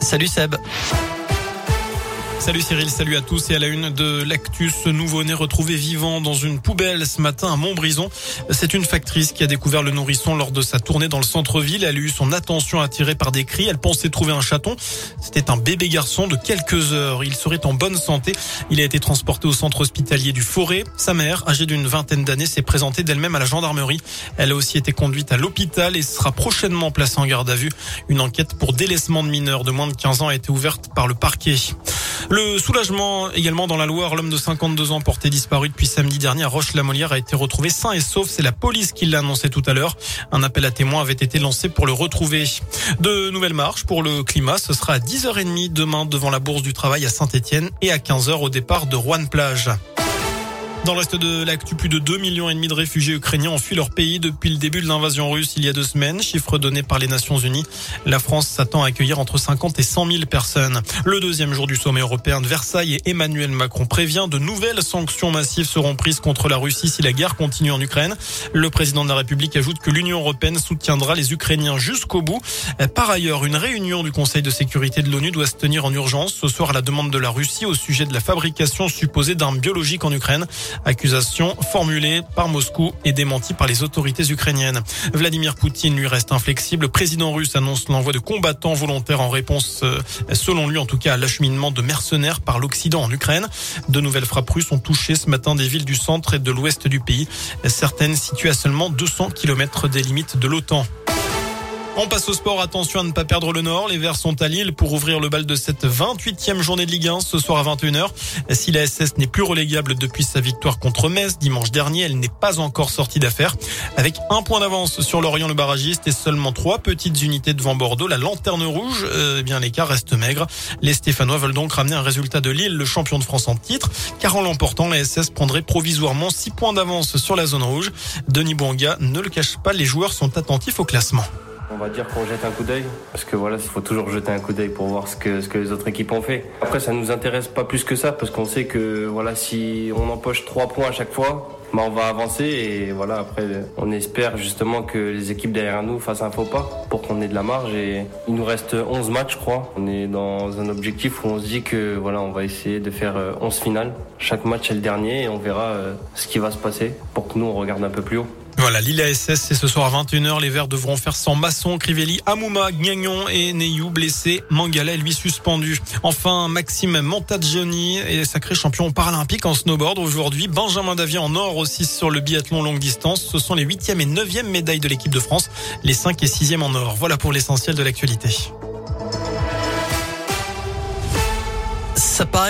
Salut Seb. Salut Cyril, salut à tous et à la une de l'actus, ce nouveau-né retrouvé vivant dans une poubelle ce matin à Montbrison. C'est une factrice qui a découvert le nourrisson lors de sa tournée dans le centre-ville. Elle a eu son attention attirée par des cris. Elle pensait trouver un chaton. C'était un bébé garçon de quelques heures. Il serait en bonne santé. Il a été transporté au centre hospitalier du Forêt. Sa mère, âgée d'une vingtaine d'années, s'est présentée d'elle-même à la gendarmerie. Elle a aussi été conduite à l'hôpital et sera prochainement placée en garde à vue. Une enquête pour délaissement de mineurs de moins de 15 ans a été ouverte par le parquet. Le soulagement également dans la Loire. L'homme de 52 ans porté disparu depuis samedi dernier à Roche-la-Molière a été retrouvé sain et sauf. C'est la police qui l'a annoncé tout à l'heure. Un appel à témoins avait été lancé pour le retrouver. De nouvelles marches pour le climat. Ce sera à 10h30 demain devant la Bourse du Travail à Saint-Etienne et à 15h au départ de Rouen-Plage. Dans le reste de l'actu, plus de 2 millions et demi de réfugiés ukrainiens ont fui leur pays depuis le début de l'invasion russe il y a deux semaines, chiffre donné par les Nations Unies. La France s'attend à accueillir entre 50 et 100 000 personnes. Le deuxième jour du sommet européen de Versailles et Emmanuel Macron prévient de nouvelles sanctions massives seront prises contre la Russie si la guerre continue en Ukraine. Le président de la République ajoute que l'Union européenne soutiendra les Ukrainiens jusqu'au bout. Par ailleurs, une réunion du Conseil de sécurité de l'ONU doit se tenir en urgence ce soir à la demande de la Russie au sujet de la fabrication supposée d'armes biologiques en Ukraine. Accusation formulée par Moscou et démentie par les autorités ukrainiennes. Vladimir Poutine lui reste inflexible. Le président russe annonce l'envoi de combattants volontaires en réponse, euh, selon lui en tout cas, à l'acheminement de mercenaires par l'Occident en Ukraine. De nouvelles frappes russes ont touché ce matin des villes du centre et de l'ouest du pays. Certaines situées à seulement 200 km des limites de l'OTAN. On passe au sport. Attention à ne pas perdre le nord. Les Verts sont à Lille pour ouvrir le bal de cette 28e journée de Ligue 1 ce soir à 21h. Si la SS n'est plus relégable depuis sa victoire contre Metz dimanche dernier, elle n'est pas encore sortie d'affaire. Avec un point d'avance sur Lorient le barragiste et seulement trois petites unités devant Bordeaux, la lanterne rouge, euh, eh bien l'écart reste maigre. Les Stéphanois veulent donc ramener un résultat de Lille, le champion de France en titre, car en l'emportant, la SS prendrait provisoirement six points d'avance sur la zone rouge. Denis Bouanga ne le cache pas, les joueurs sont attentifs au classement. Va dire qu'on jette un coup d'œil, parce que voilà, il faut toujours jeter un coup d'œil pour voir ce que, ce que les autres équipes ont fait. Après, ça nous intéresse pas plus que ça, parce qu'on sait que voilà, si on empoche trois points à chaque fois, bah, on va avancer et voilà, après, on espère justement que les équipes derrière nous fassent un faux pas pour qu'on ait de la marge. Et il nous reste 11 matchs, je crois. On est dans un objectif où on se dit que voilà, on va essayer de faire 11 euh, finales. Chaque match est le dernier et on verra euh, ce qui va se passer pour que nous on regarde un peu plus haut. Voilà, Lille SS, c'est ce soir à 21h. Les Verts devront faire sans Masson, Crivelli, Amouma, Gnagnon et Neyou blessés. Mangala, lui, suspendu. Enfin, Maxime Montagioni est sacré champion paralympique en snowboard aujourd'hui. Benjamin Davier en or aussi sur le biathlon longue distance. Ce sont les huitième et neuvième médailles de l'équipe de France. Les 5 et sixième en or. Voilà pour l'essentiel de l'actualité. Ça paraît